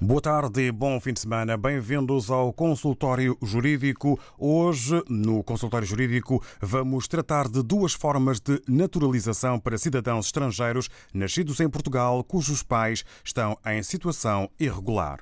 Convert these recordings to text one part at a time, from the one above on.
Boa tarde e bom fim de semana. Bem-vindos ao Consultório Jurídico. Hoje, no Consultório Jurídico, vamos tratar de duas formas de naturalização para cidadãos estrangeiros nascidos em Portugal cujos pais estão em situação irregular.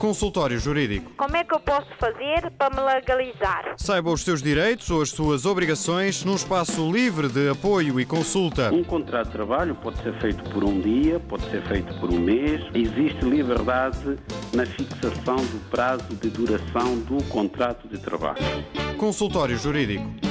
Consultório Jurídico. Como é que eu posso fazer para me legalizar? Saiba os seus direitos ou as suas obrigações num espaço livre de apoio e consulta. Um contrato de trabalho pode ser feito por um dia, pode ser feito por um mês. Existe liberdade na fixação do prazo de duração do contrato de trabalho. Consultório Jurídico.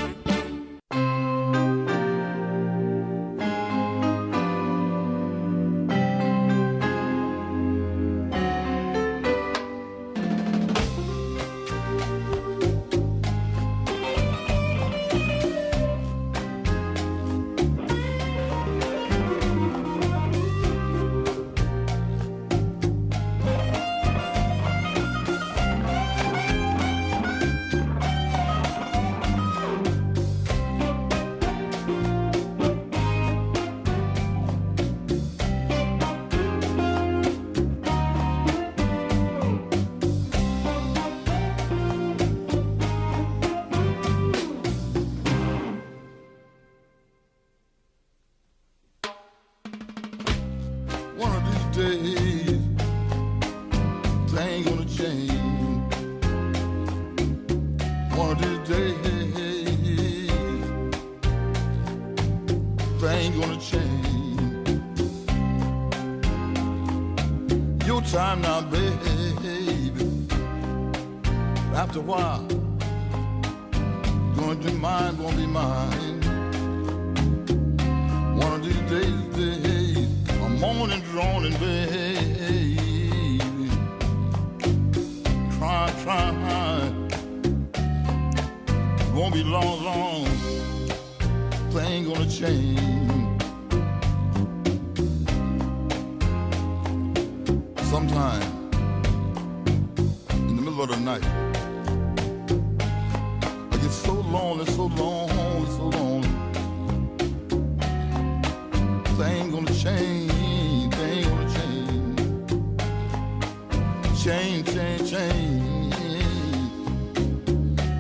Change, change, change.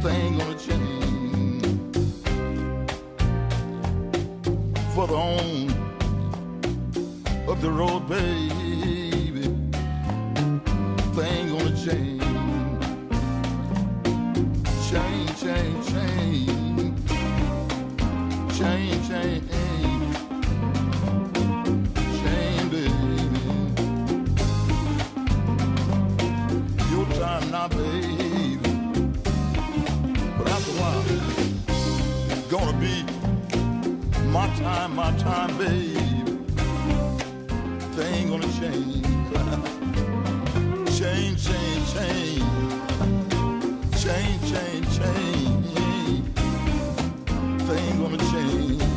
Thing gonna change. Further on up the road, baby. Thing gonna. Change, But after a while, it's gonna be my time, my time, baby. Gonna change. change, change, change. Change, change, gonna change.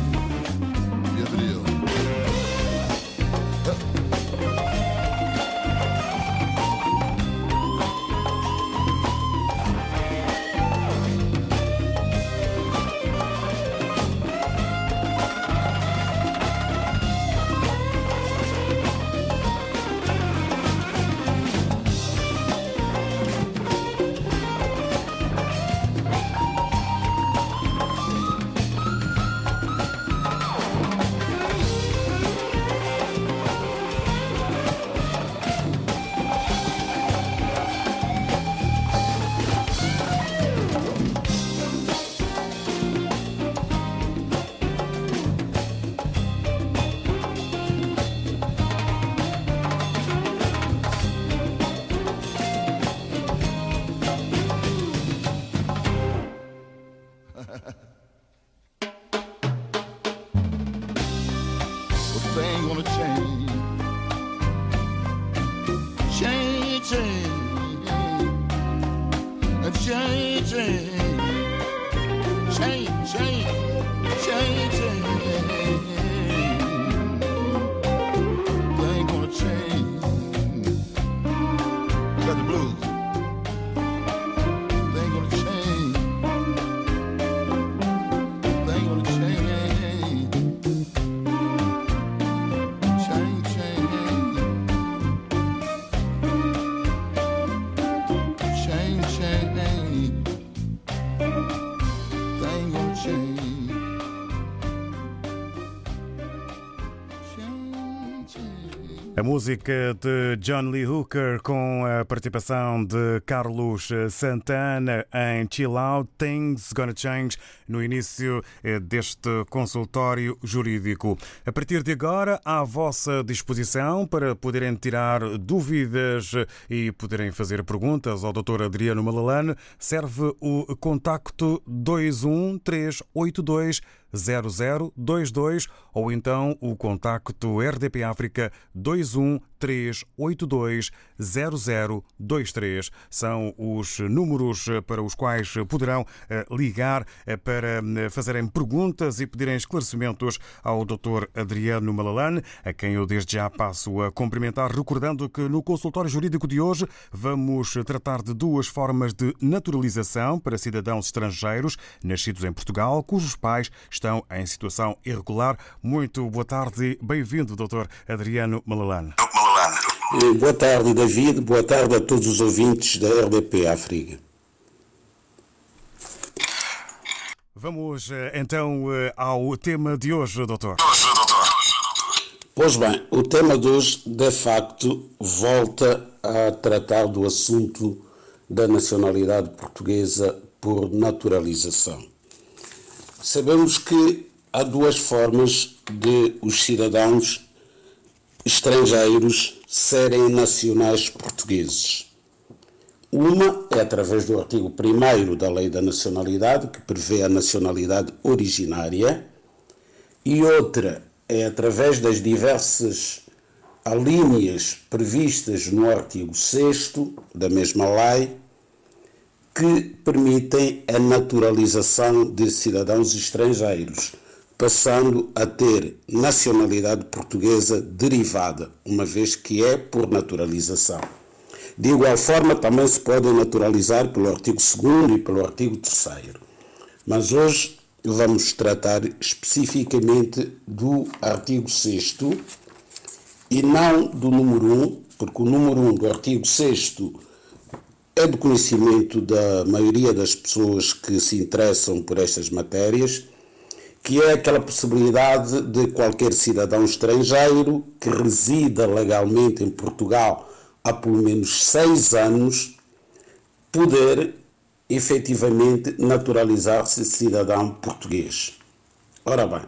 Música de John Lee Hooker com a participação de Carlos Santana em Chill Out, Things Gonna Change, no início eh, deste consultório jurídico. A partir de agora, à vossa disposição para poderem tirar dúvidas e poderem fazer perguntas ao Dr. Adriano Malalane, serve o contacto 21382 0022 ou então o contacto RDP África 21382 0023. São os números para os quais poderão eh, ligar eh, para eh, fazerem perguntas e pedirem esclarecimentos ao Dr. Adriano Malalane, a quem eu desde já passo a cumprimentar, recordando que no consultório jurídico de hoje vamos tratar de duas formas de naturalização para cidadãos estrangeiros nascidos em Portugal, cujos pais estão em situação irregular. Muito boa tarde bem-vindo, Dr. Adriano Malalane. Boa tarde, David. Boa tarde a todos os ouvintes da RDP África. Vamos então ao tema de hoje, doutor. Pois bem, o tema de hoje, de facto, volta a tratar do assunto da nacionalidade portuguesa por naturalização. Sabemos que há duas formas de os cidadãos estrangeiros serem nacionais portugueses. Uma é através do artigo 1 da Lei da Nacionalidade, que prevê a nacionalidade originária, e outra é através das diversas alíneas previstas no artigo 6 da mesma lei, que permitem a naturalização de cidadãos estrangeiros, passando a ter nacionalidade portuguesa derivada, uma vez que é por naturalização. De igual forma, também se podem naturalizar pelo artigo 2 e pelo artigo 3. Mas hoje vamos tratar especificamente do artigo 6 e não do número 1, porque o número 1 do artigo 6 é do conhecimento da maioria das pessoas que se interessam por estas matérias, que é aquela possibilidade de qualquer cidadão estrangeiro que resida legalmente em Portugal há pelo menos seis anos poder efetivamente naturalizar-se cidadão português. Ora bem,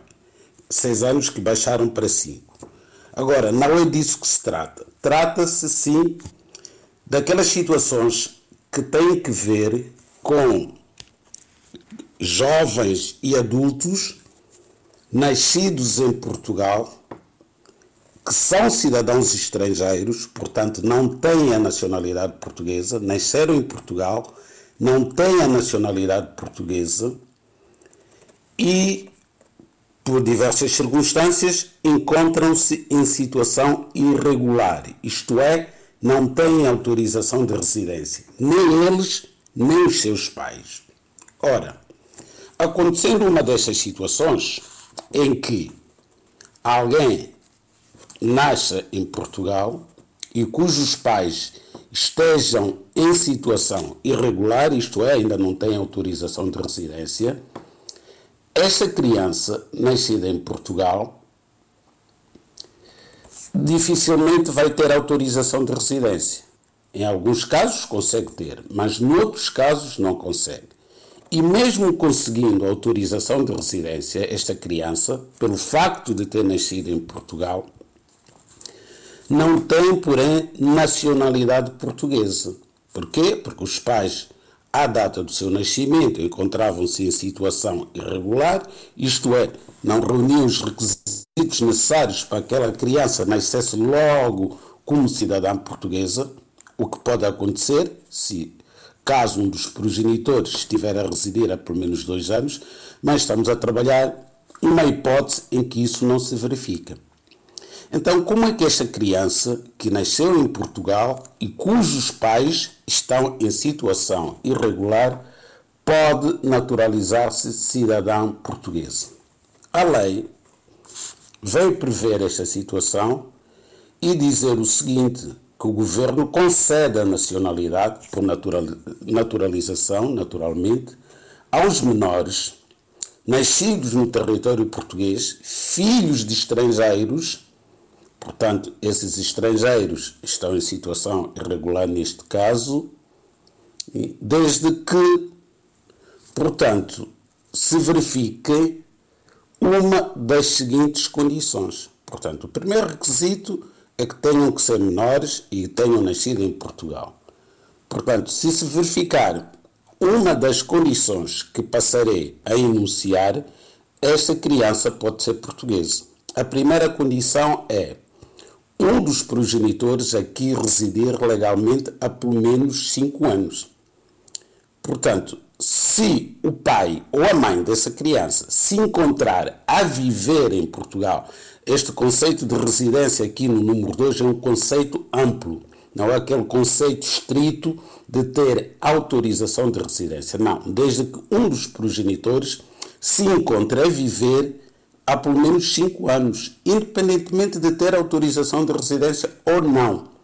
seis anos que baixaram para cinco. Agora, não é disso que se trata. Trata-se, sim, daquelas situações que têm que ver com jovens e adultos nascidos em Portugal que são cidadãos estrangeiros, portanto não têm a nacionalidade portuguesa, nasceram em Portugal, não têm a nacionalidade portuguesa e, por diversas circunstâncias, encontram-se em situação irregular, isto é, não têm autorização de residência, nem eles, nem os seus pais. Ora, acontecendo uma dessas situações em que alguém nasce em Portugal e cujos pais estejam em situação irregular, isto é, ainda não têm autorização de residência, essa criança nascida em Portugal dificilmente vai ter autorização de residência. Em alguns casos consegue ter, mas noutros casos não consegue. E mesmo conseguindo autorização de residência, esta criança, pelo facto de ter nascido em Portugal, não tem, porém, nacionalidade portuguesa. Porquê? Porque os pais, à data do seu nascimento, encontravam-se em situação irregular, isto é, não reuniam os requisitos necessários para que aquela criança nascesse logo como cidadã portuguesa, o que pode acontecer se caso um dos progenitores estiver a residir há pelo menos dois anos, mas estamos a trabalhar uma hipótese em que isso não se verifica. Então, como é que esta criança que nasceu em Portugal e cujos pais estão em situação irregular pode naturalizar-se cidadão portuguesa? A lei veio prever esta situação e dizer o seguinte: que o governo concede a nacionalidade por naturalização, naturalmente, aos menores nascidos no território português, filhos de estrangeiros Portanto, esses estrangeiros estão em situação irregular neste caso, desde que, portanto, se verifique uma das seguintes condições. Portanto, o primeiro requisito é que tenham que ser menores e tenham nascido em Portugal. Portanto, se se verificar uma das condições que passarei a enunciar, esta criança pode ser portuguesa. A primeira condição é um dos progenitores aqui residir legalmente há pelo menos cinco anos. Portanto, se o pai ou a mãe dessa criança se encontrar a viver em Portugal, este conceito de residência aqui no número 2 é um conceito amplo, não é aquele conceito estrito de ter autorização de residência. Não, desde que um dos progenitores se encontre a viver há pelo menos 5 anos, independentemente de ter autorização de residência ou não.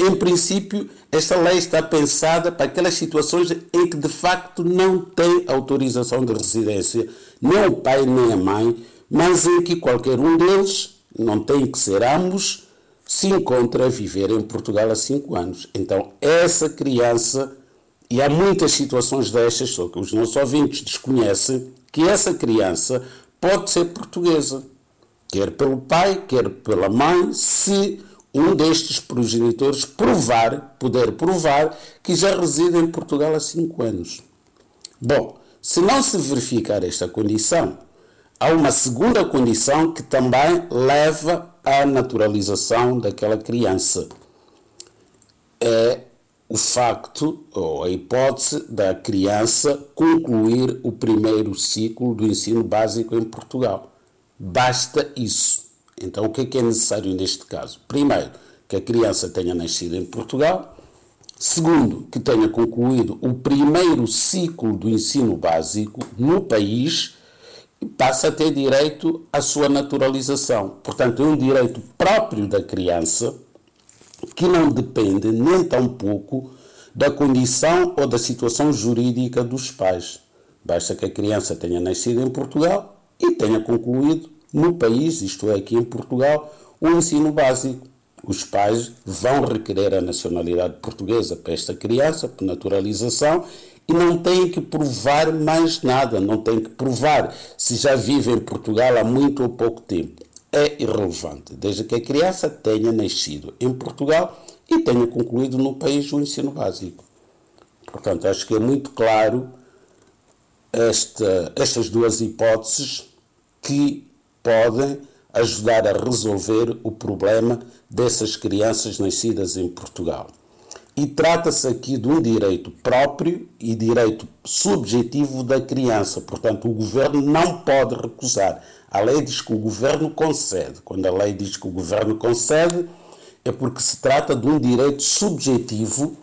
Em princípio, esta lei está pensada para aquelas situações em que de facto não tem autorização de residência, nem o pai nem a mãe, mas em que qualquer um deles, não tem que ser ambos, se encontra a viver em Portugal há 5 anos. Então, essa criança, e há muitas situações destas, só que os nossos ouvintes desconhecem, que essa criança pode ser portuguesa, quer pelo pai, quer pela mãe, se um destes progenitores provar, puder provar, que já reside em Portugal há cinco anos. Bom, se não se verificar esta condição, há uma segunda condição que também leva à naturalização daquela criança. É o facto ou a hipótese da criança concluir o primeiro ciclo do ensino básico em Portugal. Basta isso. Então, o que é, que é necessário neste caso? Primeiro, que a criança tenha nascido em Portugal. Segundo, que tenha concluído o primeiro ciclo do ensino básico no país passa a ter direito à sua naturalização. Portanto, é um direito próprio da criança que não depende nem tão pouco da condição ou da situação jurídica dos pais. Basta que a criança tenha nascido em Portugal e tenha concluído no país, isto é, aqui em Portugal, o ensino básico. Os pais vão requerer a nacionalidade portuguesa para esta criança, por naturalização, e não têm que provar mais nada, não têm que provar se já vive em Portugal há muito ou pouco tempo é irrelevante, desde que a criança tenha nascido em Portugal e tenha concluído no país o ensino básico. Portanto, acho que é muito claro esta, estas duas hipóteses que podem ajudar a resolver o problema dessas crianças nascidas em Portugal. E trata-se aqui de um direito próprio e direito subjetivo da criança. Portanto, o governo não pode recusar. A lei diz que o governo concede. Quando a lei diz que o governo concede, é porque se trata de um direito subjetivo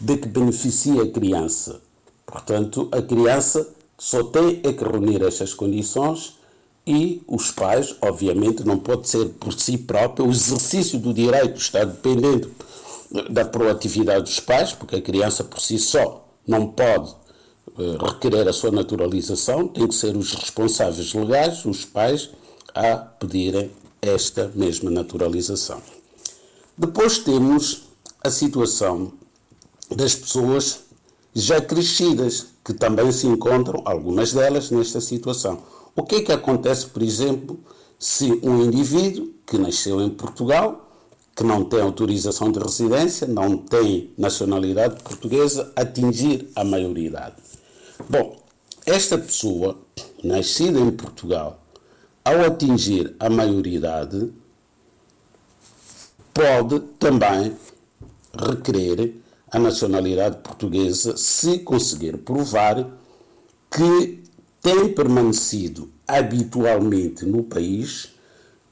de que beneficia a criança. Portanto, a criança só tem é que reunir estas condições e os pais, obviamente, não pode ser por si próprio. O exercício do direito está dependendo da proatividade dos pais, porque a criança por si só não pode eh, requerer a sua naturalização, tem que ser os responsáveis legais, os pais, a pedirem esta mesma naturalização. Depois temos a situação das pessoas já crescidas, que também se encontram, algumas delas, nesta situação. O que é que acontece, por exemplo, se um indivíduo que nasceu em Portugal que não tem autorização de residência, não tem nacionalidade portuguesa, atingir a maioridade. Bom, esta pessoa, nascida em Portugal, ao atingir a maioridade, pode também requerer a nacionalidade portuguesa se conseguir provar que tem permanecido habitualmente no país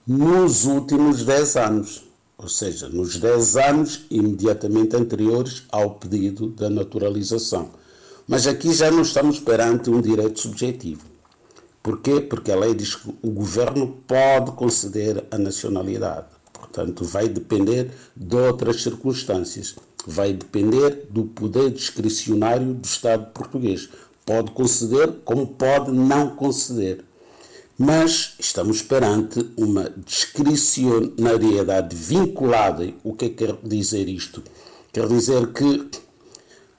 nos últimos 10 anos ou seja, nos 10 anos imediatamente anteriores ao pedido da naturalização. Mas aqui já não estamos perante um direito subjetivo. Porquê? Porque a lei diz que o governo pode conceder a nacionalidade. Portanto, vai depender de outras circunstâncias. Vai depender do poder discricionário do Estado português. Pode conceder, como pode não conceder. Mas estamos perante uma discricionariedade vinculada. O que é que quer dizer isto? Quer dizer que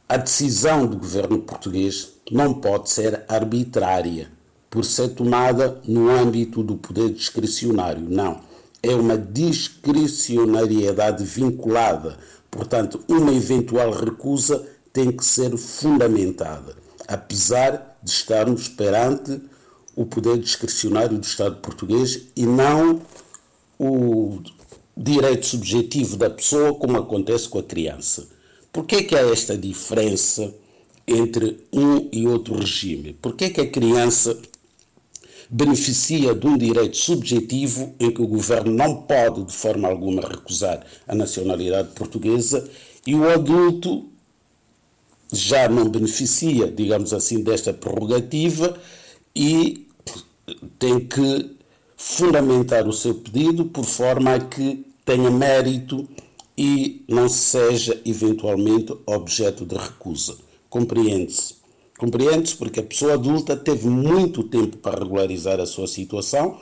a decisão do governo português não pode ser arbitrária por ser tomada no âmbito do poder discricionário. Não. É uma discricionariedade vinculada. Portanto, uma eventual recusa tem que ser fundamentada, apesar de estarmos perante o poder discricionário do Estado português e não o direito subjetivo da pessoa, como acontece com a criança. Por que, é que há esta diferença entre um e outro regime? Por que, é que a criança beneficia de um direito subjetivo em que o governo não pode, de forma alguma, recusar a nacionalidade portuguesa e o adulto já não beneficia, digamos assim, desta prerrogativa e tem que fundamentar o seu pedido por forma a que tenha mérito e não seja eventualmente objeto de recusa. Compreende-se? Compreende-se porque a pessoa adulta teve muito tempo para regularizar a sua situação,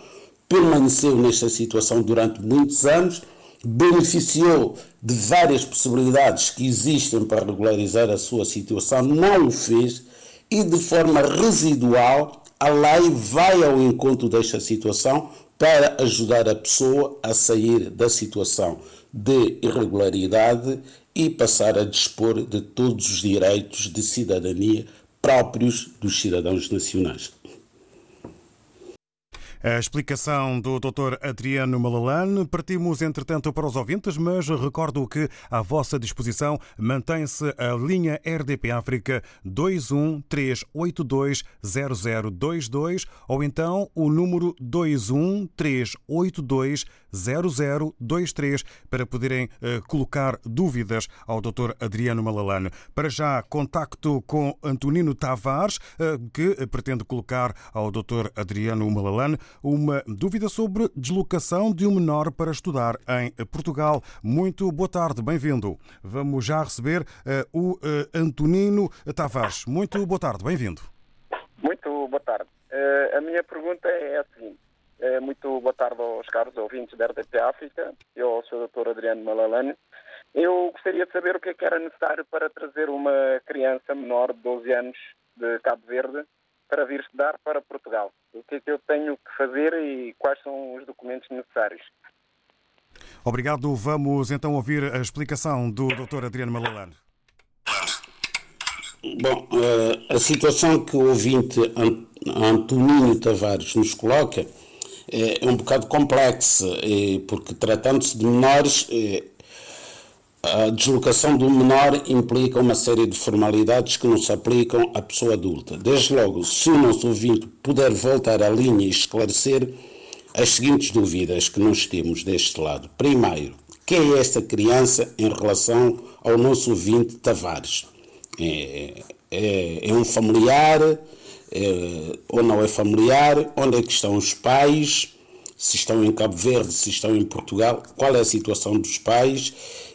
permaneceu nesta situação durante muitos anos, beneficiou de várias possibilidades que existem para regularizar a sua situação, não o fez e de forma residual a lei vai ao encontro desta situação para ajudar a pessoa a sair da situação de irregularidade e passar a dispor de todos os direitos de cidadania próprios dos cidadãos nacionais. A explicação do Dr. Adriano Malalane. Partimos, entretanto, para os ouvintes, mas recordo que à vossa disposição mantém-se a linha RDP África 213820022 ou então o número 213820023 para poderem uh, colocar dúvidas ao Dr. Adriano Malalane. Para já, contacto com Antonino Tavares, uh, que pretende colocar ao Dr. Adriano Malalane uma dúvida sobre deslocação de um menor para estudar em Portugal. Muito boa tarde, bem-vindo. Vamos já receber uh, o uh, Antonino Tavares. Muito boa tarde, bem-vindo. Muito boa tarde. Uh, a minha pergunta é a seguinte. muito boa tarde aos caros ouvintes da RDP África e ao Sr. Dr. Adriano Malalane. Eu gostaria de saber o que é que era necessário para trazer uma criança menor de 12 anos de Cabo Verde para vir estudar para Portugal. O que é que eu tenho que fazer e quais são os documentos necessários? Obrigado. Vamos então ouvir a explicação do Dr. Adriano Malalane. Bom, eh, a situação que o ouvinte Antoninho Tavares nos coloca é um bocado complexa, eh, porque tratando-se de menores, eh, a deslocação do menor implica uma série de formalidades que não se aplicam à pessoa adulta. Desde logo, se o nosso ouvinte puder voltar à linha e esclarecer as seguintes dúvidas que nós temos deste lado. Primeiro, quem é esta criança em relação ao nosso ouvinte Tavares? É, é, é um familiar é, ou não é familiar? Onde é que estão os pais? Se estão em Cabo Verde, se estão em Portugal? Qual é a situação dos pais?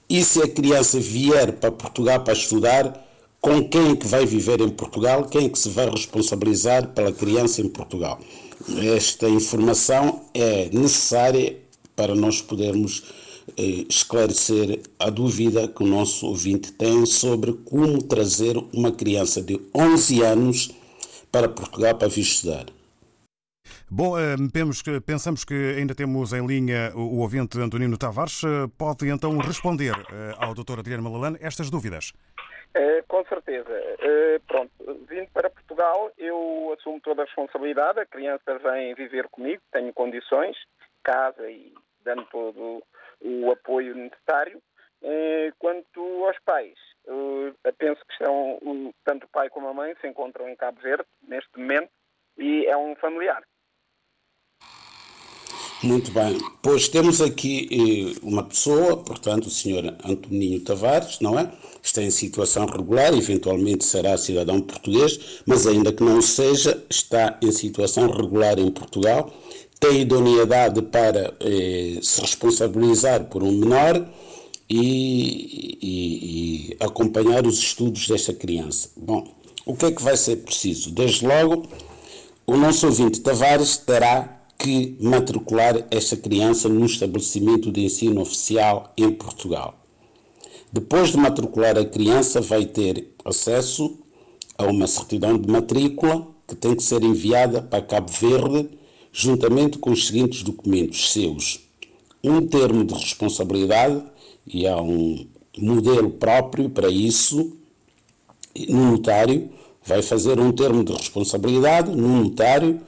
E se a criança vier para Portugal para estudar, com quem é que vai viver em Portugal? Quem é que se vai responsabilizar pela criança em Portugal? Esta informação é necessária para nós podermos eh, esclarecer a dúvida que o nosso ouvinte tem sobre como trazer uma criança de 11 anos para Portugal para vir estudar. Bom, eh, pensamos que ainda temos em linha o ouvinte Antonino Tavares. Eh, pode então responder eh, ao Dr. Adriano Malalane estas dúvidas? com certeza. pronto, vindo para Portugal, eu assumo toda a responsabilidade. A criança vem viver comigo, tenho condições, casa e dando todo o apoio necessário. Quanto aos pais, penso que estão, tanto o pai como a mãe se encontram em Cabo Verde neste momento e é um familiar. Muito bem. Pois temos aqui eh, uma pessoa, portanto, o senhor Antoninho Tavares, não é? Está em situação regular, eventualmente será cidadão português, mas ainda que não seja, está em situação regular em Portugal, tem idoneidade para eh, se responsabilizar por um menor e, e, e acompanhar os estudos desta criança. Bom, o que é que vai ser preciso? Desde logo o nosso ouvinte Tavares terá que matricular esta criança num estabelecimento de ensino oficial em Portugal. Depois de matricular a criança, vai ter acesso a uma certidão de matrícula que tem que ser enviada para Cabo Verde, juntamente com os seguintes documentos seus: um termo de responsabilidade, e há um modelo próprio para isso, no notário, vai fazer um termo de responsabilidade no notário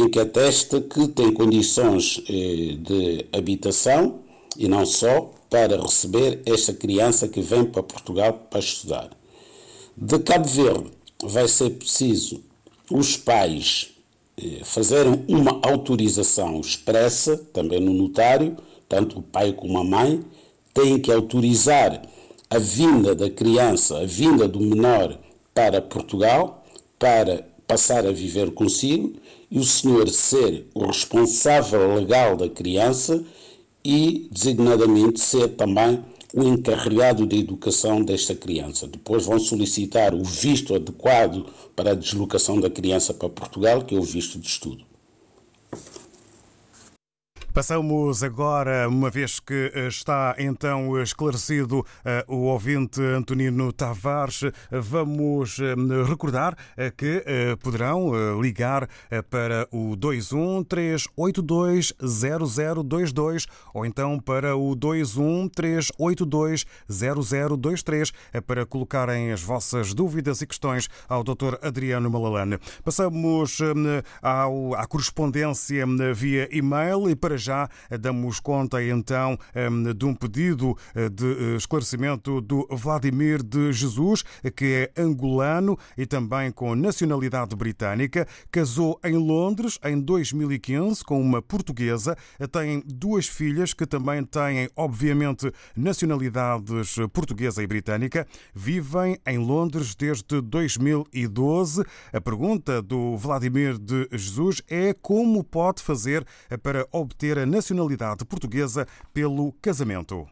em que atesta que tem condições eh, de habitação e não só para receber esta criança que vem para Portugal para estudar. De Cabo Verde vai ser preciso os pais eh, fazerem uma autorização expressa, também no notário, tanto o pai como a mãe, têm que autorizar a vinda da criança, a vinda do menor para Portugal, para passar a viver consigo, e o senhor ser o responsável legal da criança e, designadamente, ser também o encarregado da educação desta criança. Depois vão solicitar o visto adequado para a deslocação da criança para Portugal, que é o visto de estudo. Passamos agora, uma vez que eh, está então esclarecido eh, o ouvinte Antonino Tavares, vamos eh, recordar que poderão ligar para o 213820022 ou então para o 213820023 para colocarem as vossas dúvidas e questões ao Dr. Adriano Malalane. Passamos ao, à correspondência via e-mail e para já já damos conta então hum, de um pedido eh, de eh, esclarecimento do Vladimir de Jesus, que é angolano e também com nacionalidade britânica. Casou em Londres em 2015 com uma portuguesa. Tem duas filhas que também têm, obviamente, nacionalidades portuguesa e britânica. Vivem em Londres desde 2012. A pergunta do Vladimir de Jesus é como pode fazer para obter a nacionalidade portuguesa pelo casamento.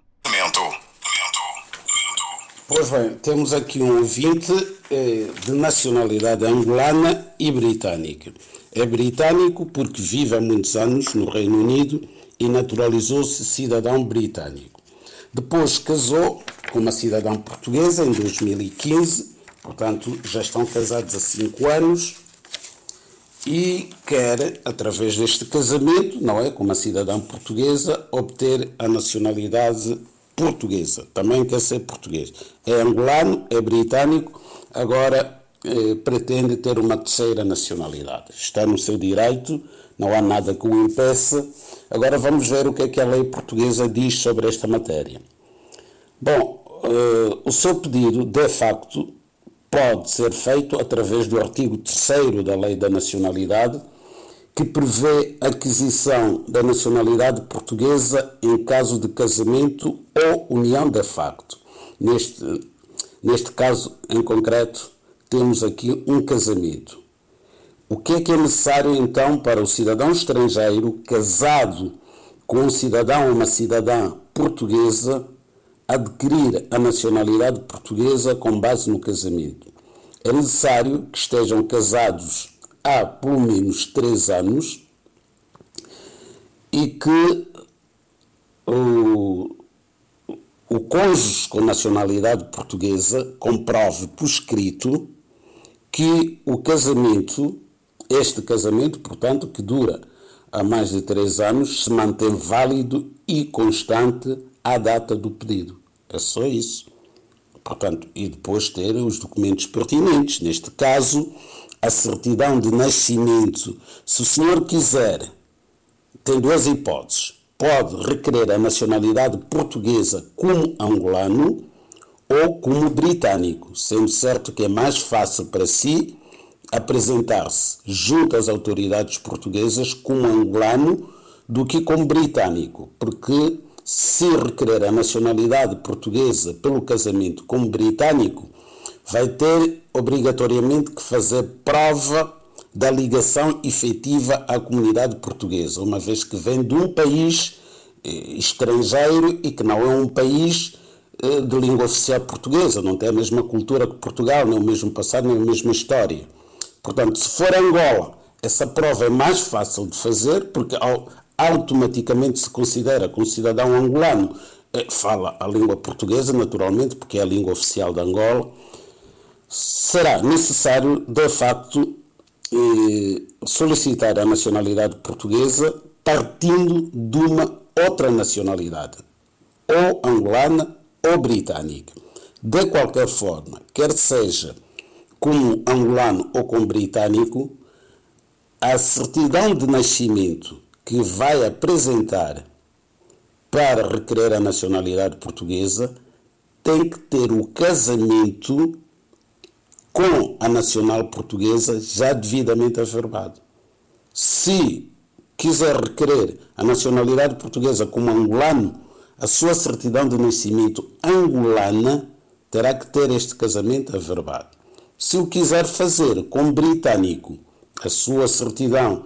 Pois bem, temos aqui um ouvinte eh, de nacionalidade angolana e britânica. É britânico porque vive há muitos anos no Reino Unido e naturalizou-se cidadão britânico. Depois casou com uma cidadã portuguesa em 2015, portanto já estão casados há cinco anos e quer, através deste casamento, não é, como a cidadã portuguesa, obter a nacionalidade portuguesa. Também quer ser português. É angolano, é britânico, agora eh, pretende ter uma terceira nacionalidade. Está no seu direito, não há nada que o impeça. Agora vamos ver o que é que a lei portuguesa diz sobre esta matéria. Bom, eh, o seu pedido, de facto, pode ser feito através do artigo 3 da Lei da Nacionalidade, que prevê a aquisição da nacionalidade portuguesa em caso de casamento ou união de facto. Neste, neste caso em concreto, temos aqui um casamento. O que é que é necessário então para o cidadão estrangeiro casado com um cidadão ou uma cidadã portuguesa adquirir a nacionalidade portuguesa com base no casamento. É necessário que estejam casados há pelo menos três anos e que o, o cônjuge com nacionalidade portuguesa comprove por escrito que o casamento, este casamento, portanto, que dura há mais de três anos, se mantém válido e constante à data do pedido. É só isso. Portanto, e depois ter os documentos pertinentes. Neste caso, a certidão de nascimento. Se o senhor quiser, tem duas hipóteses. Pode requerer a nacionalidade portuguesa como angolano ou como britânico, sendo certo que é mais fácil para si apresentar-se junto às autoridades portuguesas como angolano do que como britânico, porque se requerer a nacionalidade portuguesa pelo casamento com um britânico, vai ter obrigatoriamente que fazer prova da ligação efetiva à comunidade portuguesa, uma vez que vem de um país eh, estrangeiro e que não é um país eh, de língua oficial portuguesa, não tem a mesma cultura que Portugal, nem o mesmo passado, nem a mesma história. Portanto, se for Angola, essa prova é mais fácil de fazer porque automaticamente se considera um cidadão angolano eh, fala a língua portuguesa, naturalmente, porque é a língua oficial de Angola. Será necessário, de facto, eh, solicitar a nacionalidade portuguesa partindo de uma outra nacionalidade, ou angolana ou britânica. De qualquer forma, quer seja como angolano ou como britânico, a certidão de nascimento que vai apresentar para requerer a nacionalidade portuguesa tem que ter o casamento com a nacional portuguesa já devidamente averbado. Se quiser requerer a nacionalidade portuguesa como angolano, a sua certidão de nascimento angolana terá que ter este casamento averbado. Se o quiser fazer com britânico, a sua certidão,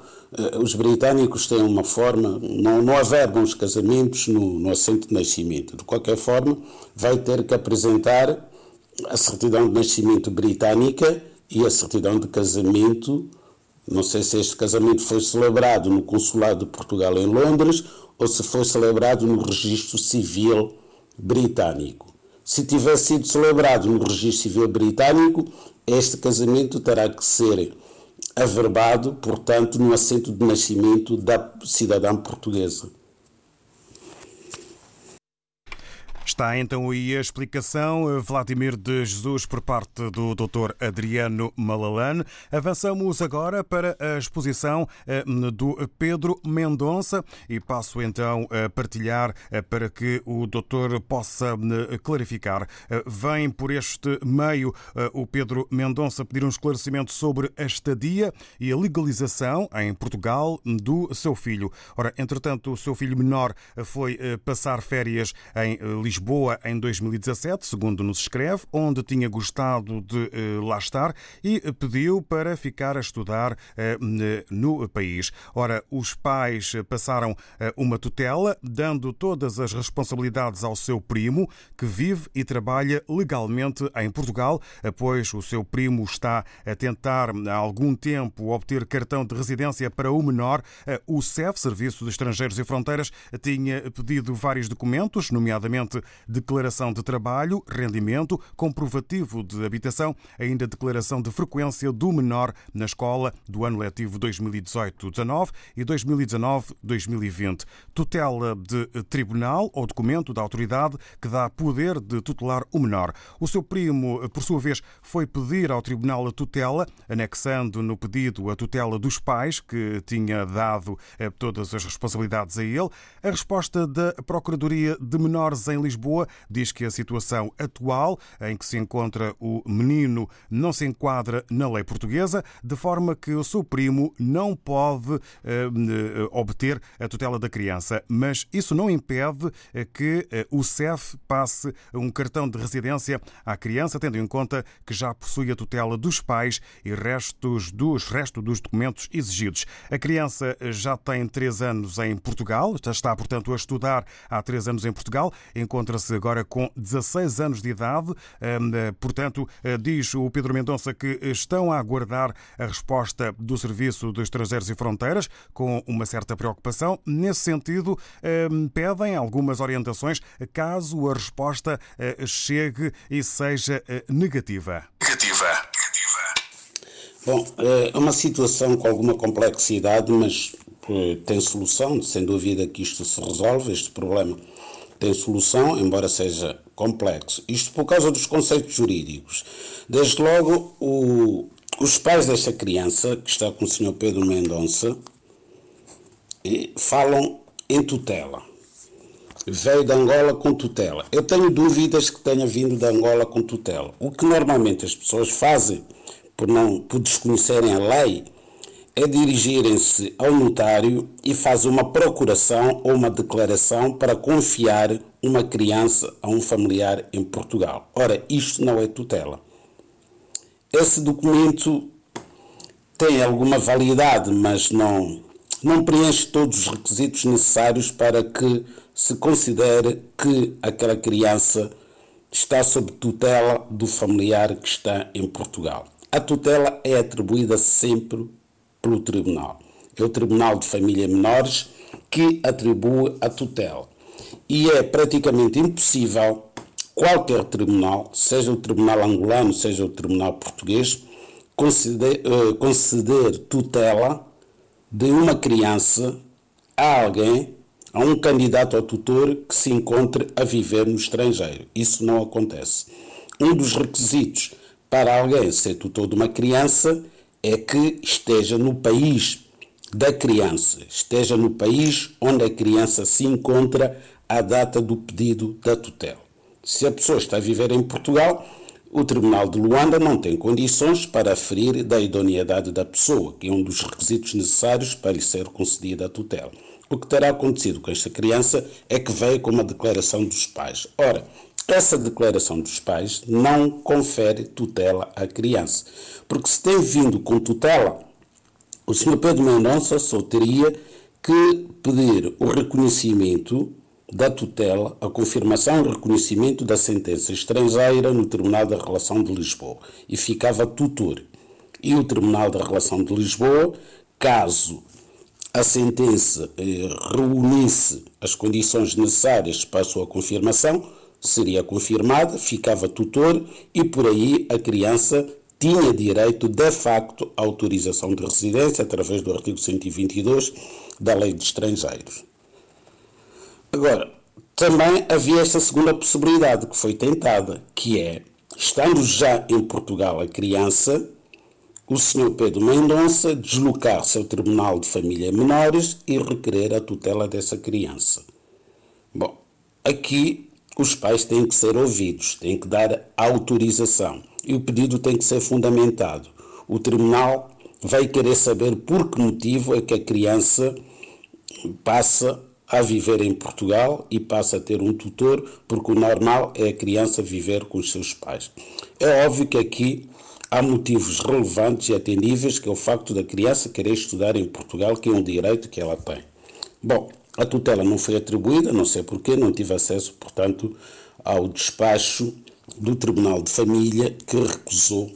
os britânicos têm uma forma, não, não averbam os casamentos no, no assento de nascimento. De qualquer forma, vai ter que apresentar a certidão de nascimento britânica e a certidão de casamento. Não sei se este casamento foi celebrado no Consulado de Portugal em Londres ou se foi celebrado no Registro Civil Britânico. Se tiver sido celebrado no Registro Civil Britânico, este casamento terá que ser averbado, portanto, no assento de nascimento da cidadã portuguesa. Está então aí a explicação, eh, Vladimir de Jesus, por parte do Dr. Adriano Malalane. Avançamos agora para a exposição eh, do Pedro Mendonça e passo então a partilhar eh, para que o doutor possa clarificar. Vem por este meio o Pedro Mendonça pedir um esclarecimento sobre a estadia e a legalização em Portugal do seu filho. Ora, entretanto, o seu filho menor foi passar férias em Lisboa Lisboa em 2017, segundo nos escreve, onde tinha gostado de eh, lá estar e pediu para ficar a estudar eh, no país. Ora, os pais passaram eh, uma tutela, dando todas as responsabilidades ao seu primo, que vive e trabalha legalmente em Portugal, pois o seu primo está a tentar há algum tempo obter cartão de residência para o menor. O CEF, Serviço de Estrangeiros e Fronteiras, tinha pedido vários documentos, nomeadamente declaração de trabalho, rendimento, comprovativo de habitação, ainda declaração de frequência do menor na escola do ano letivo 2018-19 e 2019-2020. Tutela de tribunal ou documento da autoridade que dá poder de tutelar o menor. O seu primo, por sua vez, foi pedir ao tribunal a tutela, anexando no pedido a tutela dos pais, que tinha dado eh, todas as responsabilidades a ele. A resposta da Procuradoria de Menores em Lisboa Lisboa diz que a situação atual em que se encontra o menino não se enquadra na lei portuguesa, de forma que o seu primo não pode eh, obter a tutela da criança. Mas isso não impede eh, que eh, o CEF passe um cartão de residência à criança, tendo em conta que já possui a tutela dos pais e restos dos, resto dos documentos exigidos. A criança já tem três anos em Portugal, está, portanto, a estudar há três anos em Portugal, encontra encontra-se agora com 16 anos de idade. Eh, portanto, eh, diz o Pedro Mendonça que estão a aguardar a resposta do Serviço de Estrangeiros e Fronteiras com uma certa preocupação. Nesse sentido, pedem algumas orientações caso a resposta eh, chegue e seja negativa. Negativa. Bom, é uma situação com alguma complexidade, mas tem solução. Sem dúvida que isto se resolve, este problema tem solução, embora seja complexo. Isto por causa dos conceitos jurídicos. Desde logo, o, os pais desta criança, que está com o Sr. Pedro Mendonça, falam em tutela. Veio de Angola com tutela. Eu tenho dúvidas que tenha vindo de Angola com tutela. O que normalmente as pessoas fazem, por, não, por desconhecerem a lei, é dirigirem-se ao notário e faz uma procuração ou uma declaração para confiar uma criança a um familiar em Portugal. Ora, isto não é tutela. Esse documento tem alguma validade, mas não, não preenche todos os requisitos necessários para que se considere que aquela criança está sob tutela do familiar que está em Portugal. A tutela é atribuída sempre pelo Tribunal. É o Tribunal de Família Menores que atribui a tutela. E é praticamente impossível qualquer tribunal, seja o Tribunal angolano, seja o Tribunal português, conceder, uh, conceder tutela de uma criança a alguém, a um candidato ao tutor que se encontre a viver no estrangeiro. Isso não acontece. Um dos requisitos para alguém ser tutor de uma criança é que esteja no país da criança, esteja no país onde a criança se encontra à data do pedido da tutela. Se a pessoa está a viver em Portugal, o Tribunal de Luanda não tem condições para aferir da idoneidade da pessoa, que é um dos requisitos necessários para lhe ser concedida a tutela. O que terá acontecido com esta criança é que veio com uma declaração dos pais. Ora, essa declaração dos pais não confere tutela à criança, porque se tem vindo com tutela, o Sr. Pedro Mendonça só teria que pedir o reconhecimento da tutela, a confirmação e reconhecimento da sentença estrangeira no Tribunal da Relação de Lisboa e ficava tutor. E o Tribunal da Relação de Lisboa, caso a sentença eh, reunisse as condições necessárias para a sua confirmação, seria confirmada, ficava tutor e por aí a criança tinha direito de facto à autorização de residência através do artigo 122 da Lei de Estrangeiros. Agora, também havia esta segunda possibilidade que foi tentada, que é, estando já em Portugal a criança, o Sr. Pedro Mendonça deslocar-se ao Tribunal de Família Menores e requerer a tutela dessa criança. Bom, aqui os pais têm que ser ouvidos, têm que dar autorização e o pedido tem que ser fundamentado. O tribunal vai querer saber por que motivo é que a criança passa a viver em Portugal e passa a ter um tutor, porque o normal é a criança viver com os seus pais. É óbvio que aqui há motivos relevantes e atendíveis, que é o facto da criança querer estudar em Portugal, que é um direito que ela tem. Bom, a tutela não foi atribuída, não sei porquê, não tive acesso, portanto, ao despacho do Tribunal de Família que recusou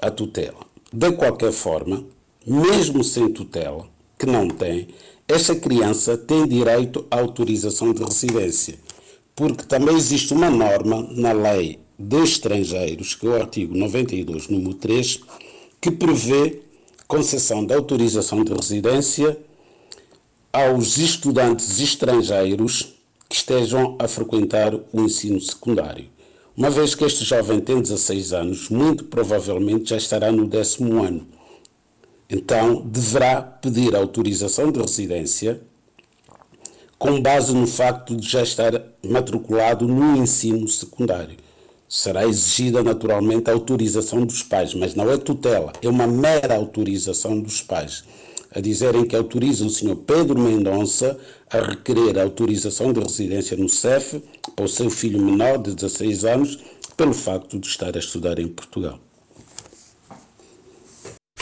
a tutela. De qualquer forma, mesmo sem tutela, que não tem, esta criança tem direito à autorização de residência, porque também existe uma norma na lei de estrangeiros, que é o artigo 92, número 3, que prevê concessão de autorização de residência aos estudantes estrangeiros que estejam a frequentar o ensino secundário. Uma vez que este jovem tem 16 anos, muito provavelmente já estará no décimo ano então deverá pedir autorização de residência com base no facto de já estar matriculado no ensino secundário. Será exigida naturalmente a autorização dos pais, mas não é tutela, é uma mera autorização dos pais. A dizerem que autorizam o Sr. Pedro Mendonça a requerer a autorização de residência no CEF para o seu filho menor de 16 anos, pelo facto de estar a estudar em Portugal.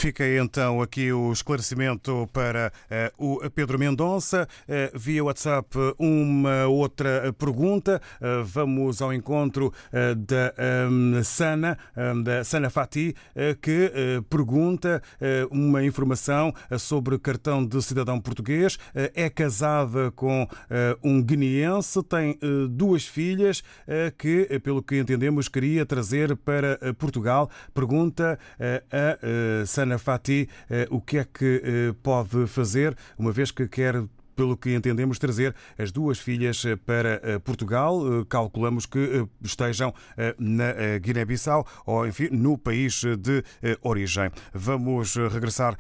Fica então aqui o esclarecimento para uh, o Pedro Mendonça. Uh, via WhatsApp, uma outra pergunta. Uh, vamos ao encontro da um, Sana, um, da Sana Fati, que pergunta uma informação sobre cartão de cidadão português. é casada com um guineense, tem duas filhas que, pelo que entendemos, queria trazer para Portugal. Pergunta a Sana Ana Fati, eh, o que é que eh, pode fazer, uma vez que quer pelo que entendemos, trazer as duas filhas eh, para Portugal. Calculamos que estejam na Guiné-Bissau ou, enfim, no país de origem. Vamos regressar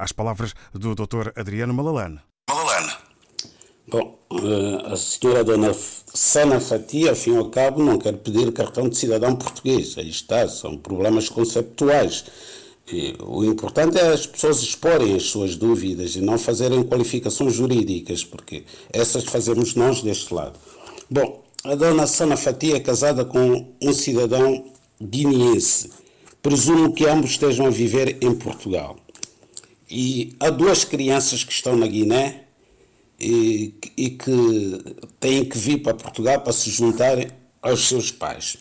às palavras do Dr. Adriano Malalane. Malalane. Bom, a senhora Dona Sana Fatia, ao fim e ao cabo, não quer pedir cartão de cidadão português. Aí está, são problemas conceptuais o importante é as pessoas exporem as suas dúvidas e não fazerem qualificações jurídicas, porque essas fazemos nós deste lado. Bom, a dona Sana Fatia é casada com um cidadão guineense. Presumo que ambos estejam a viver em Portugal. E há duas crianças que estão na Guiné e, e que têm que vir para Portugal para se juntarem aos seus pais.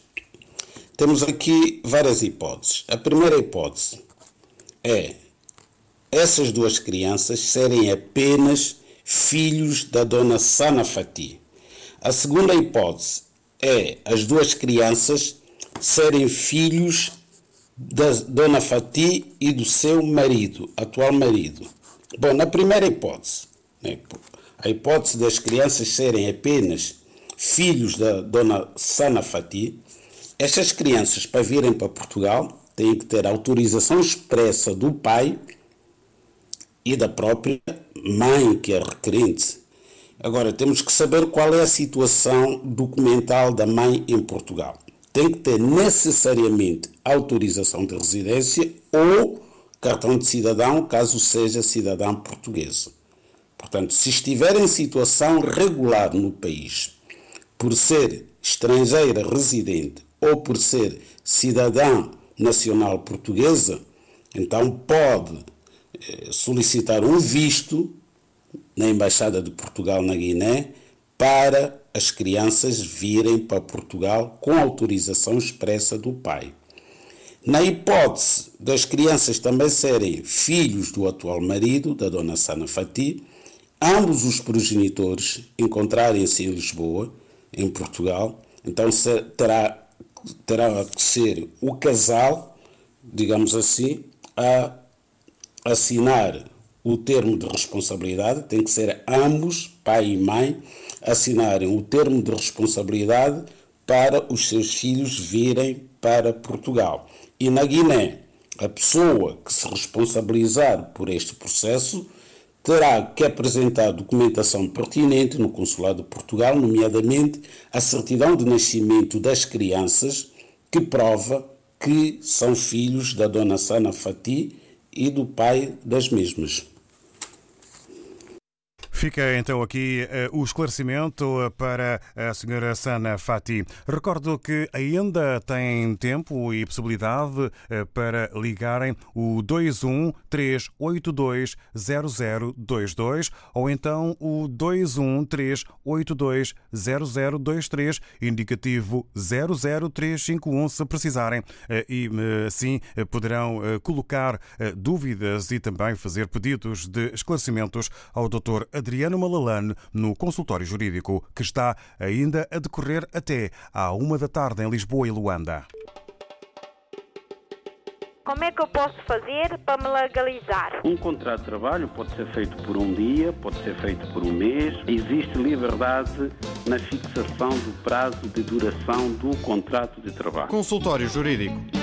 Temos aqui várias hipóteses. A primeira hipótese é essas duas crianças serem apenas filhos da dona Sanafati. A segunda hipótese é as duas crianças serem filhos da dona Fati e do seu marido, atual marido. Bom, na primeira hipótese, né, a hipótese das crianças serem apenas filhos da dona Sana Fati, estas crianças, para virem para Portugal, têm que ter autorização expressa do pai e da própria mãe, que é requerente. Agora, temos que saber qual é a situação documental da mãe em Portugal. Tem que ter necessariamente autorização de residência ou cartão de cidadão, caso seja cidadão portuguesa. Portanto, se estiver em situação regular no país, por ser estrangeira residente ou por ser cidadã nacional portuguesa, então pode eh, solicitar um visto na Embaixada de Portugal na Guiné para as crianças virem para Portugal com autorização expressa do pai. Na hipótese das crianças também serem filhos do atual marido, da dona Sana Fati, ambos os progenitores encontrarem-se em Lisboa, em Portugal, então terá, terá que ser o casal, digamos assim, a assinar o termo de responsabilidade, tem que ser ambos, pai e mãe, assinarem o termo de responsabilidade para os seus filhos virem para Portugal. E na Guiné, a pessoa que se responsabilizar por este processo terá que apresentar documentação pertinente no Consulado de Portugal, nomeadamente a certidão de nascimento das crianças, que prova que são filhos da dona Sana Fati e do pai das mesmas. Fica então aqui uh, o esclarecimento para a senhora Sana Fati. Recordo que ainda tem tempo e possibilidade uh, para ligarem o 213820022 ou então o 213820023, indicativo 00351 se precisarem uh, e assim poderão colocar dúvidas e também fazer pedidos de esclarecimentos ao Dr. Adriano Adriano Malalane no consultório jurídico, que está ainda a decorrer até à uma da tarde em Lisboa e Luanda. Como é que eu posso fazer para me legalizar? Um contrato de trabalho pode ser feito por um dia, pode ser feito por um mês. Existe liberdade na fixação do prazo de duração do contrato de trabalho. Consultório Jurídico.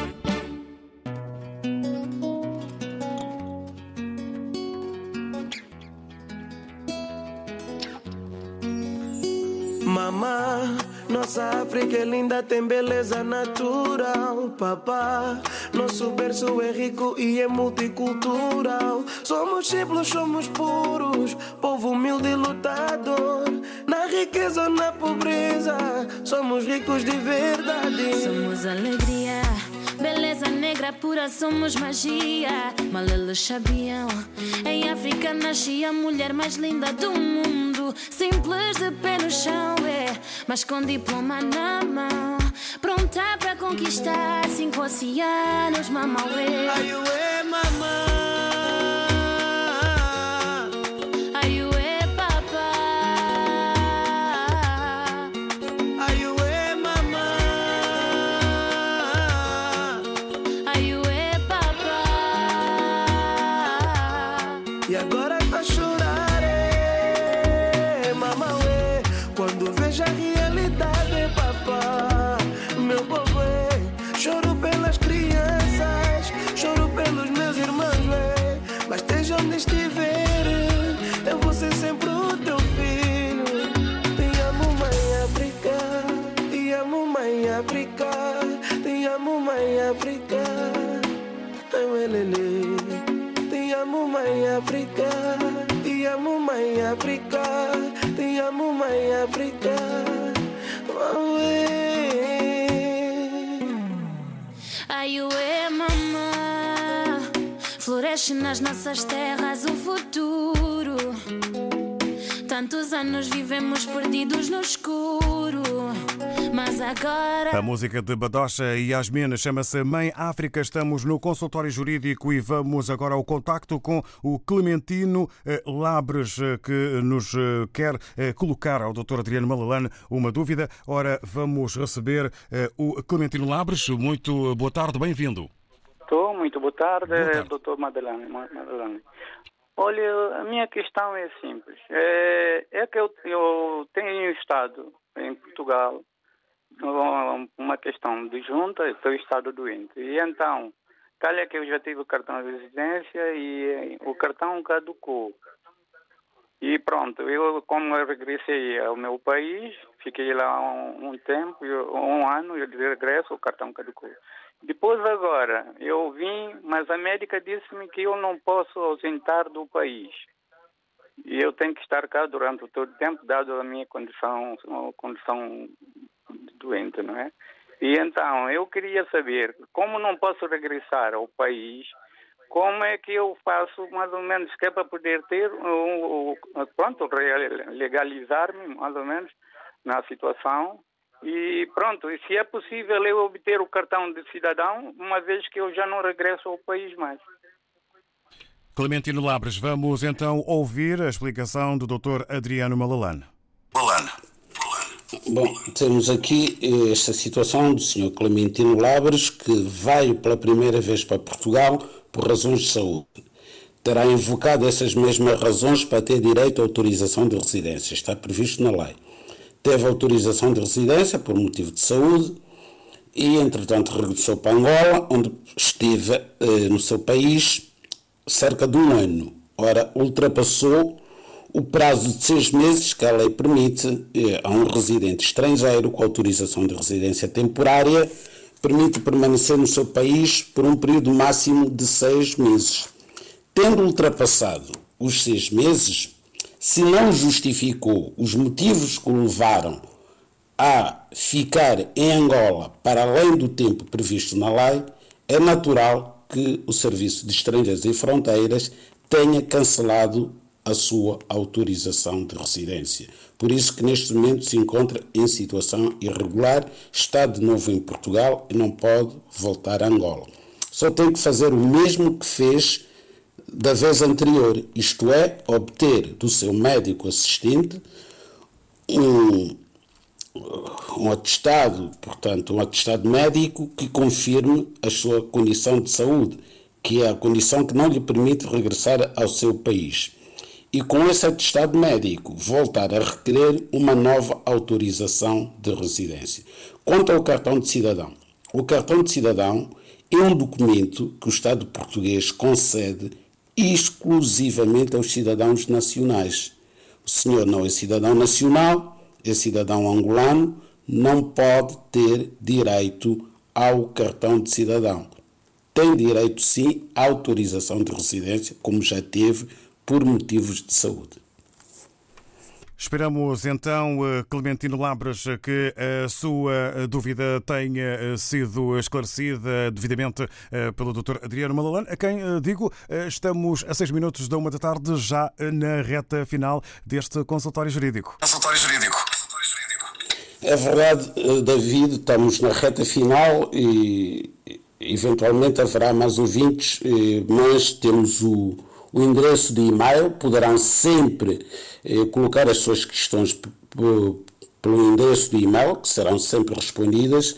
Nossa África é linda, tem beleza natural. Papá, nosso berço é rico e é multicultural. Somos simples, somos puros, povo humilde e lutador. Na riqueza ou na pobreza, somos ricos de verdade. Somos alegria. Beleza negra pura, somos magia. Mal eles sabiam. Em África nascia a mulher mais linda do mundo. Simples de pé no chão, é. Mas com diploma na mão. Pronta para conquistar cinco oceanos, mamauê. África, te amo, mãe África, te amo, mãe África. Ai, ué, mamã, floresce nas nossas terras o futuro. Tantos anos vivemos perdidos no escuro. Mas agora. A música de Badocha e Yasmin chama-se Mãe África. Estamos no consultório jurídico e vamos agora ao contacto com o Clementino eh, Labres, eh, que nos eh, quer colocar ao Dr. Adriano Malalane uma dúvida. Ora, vamos receber o Clementino Labres. Muito boa tarde, bem-vindo. Estou, muito boa tarde, boa tarde. Dr. Madalane. Olha, a minha questão é simples. É, é que eu, eu tenho estado em Portugal uma questão de junta, estou estado doente. E então, calha que eu já tive o cartão de residência e o cartão caducou. E pronto, eu como eu regressei ao meu país, fiquei lá um, um tempo, um ano, eu de regresso, o cartão caducou. Depois agora, eu vim, mas a médica disse-me que eu não posso ausentar do país. E eu tenho que estar cá durante todo o tempo, dado a minha condição, condição doente, não é? E então, eu queria saber, como não posso regressar ao país, como é que eu faço mais ou menos, que é para poder ter, pronto, legalizar-me mais ou menos na situação e pronto, e se é possível eu obter o cartão de cidadão, uma vez que eu já não regresso ao país mais. Clementino Labres, vamos então ouvir a explicação do Dr. Adriano Malalane. Malalane. Bom, temos aqui esta situação do Sr. Clementino Labres, que veio pela primeira vez para Portugal por razões de saúde. Terá invocado essas mesmas razões para ter direito à autorização de residência. Está previsto na lei teve autorização de residência por motivo de saúde e, entretanto, regressou para Angola, onde esteve eh, no seu país cerca de um ano. Ora, ultrapassou o prazo de seis meses que a lei permite eh, a um residente estrangeiro com autorização de residência temporária, permite permanecer no seu país por um período máximo de seis meses. Tendo ultrapassado os seis meses, se não justificou os motivos que o levaram a ficar em Angola para além do tempo previsto na lei, é natural que o Serviço de Estrangeiros e Fronteiras tenha cancelado a sua autorização de residência. Por isso que neste momento se encontra em situação irregular, está de novo em Portugal e não pode voltar a Angola. Só tem que fazer o mesmo que fez da vez anterior, isto é, obter do seu médico assistente um, um atestado, portanto, um atestado médico que confirme a sua condição de saúde, que é a condição que não lhe permite regressar ao seu país. E com esse atestado médico, voltar a requerer uma nova autorização de residência. Quanto ao cartão de cidadão, o cartão de cidadão é um documento que o Estado português concede exclusivamente aos cidadãos nacionais. O senhor não é cidadão nacional, é cidadão angolano, não pode ter direito ao cartão de cidadão. Tem direito, sim, à autorização de residência, como já teve, por motivos de saúde. Esperamos então, eh, Clementino Labras, que a sua eh, dúvida tenha eh, sido esclarecida devidamente pelo Dr. Adriano Malalane, a quem digo, estamos a seis minutos da uma da tarde, já na reta final deste consultório jurídico. Consultório jurídico. É verdade, David, estamos na reta final e eventualmente haverá mais ouvintes, mas temos o o endereço de e-mail, poderão sempre eh, colocar as suas questões pelo endereço de e-mail, que serão sempre respondidas,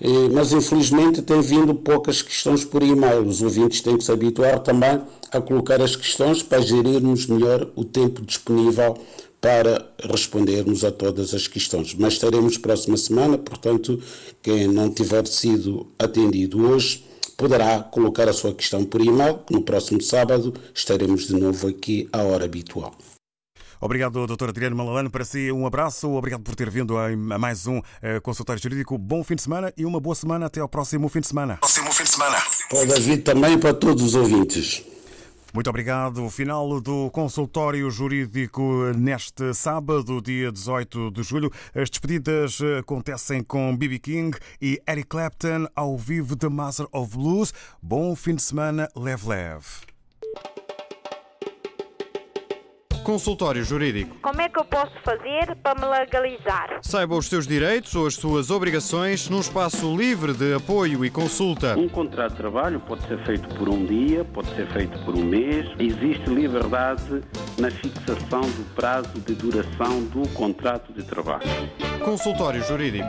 eh, mas infelizmente tem vindo poucas questões por e-mail. Os ouvintes têm que se habituar também a colocar as questões para gerirmos melhor o tempo disponível para respondermos a todas as questões. Mas estaremos próxima semana, portanto, quem não tiver sido atendido hoje, poderá colocar a sua questão por e-mail. No próximo sábado estaremos de novo aqui à hora habitual. Obrigado, Dr. Adriano Malalano. Para si, um abraço. Obrigado por ter vindo a mais um eh, consultório jurídico. Bom fim de semana e uma boa semana. Até ao próximo fim de semana. Próximo fim de semana. Para David também para todos os ouvintes. Muito obrigado. Final do consultório jurídico neste sábado, dia 18 de julho. As despedidas acontecem com B.B. King e Eric Clapton ao vivo da Master of Blues. Bom fim de semana, leve leve. Consultório Jurídico. Como é que eu posso fazer para me legalizar? Saiba os seus direitos ou as suas obrigações num espaço livre de apoio e consulta. Um contrato de trabalho pode ser feito por um dia, pode ser feito por um mês. Existe liberdade na fixação do prazo de duração do contrato de trabalho. Consultório Jurídico.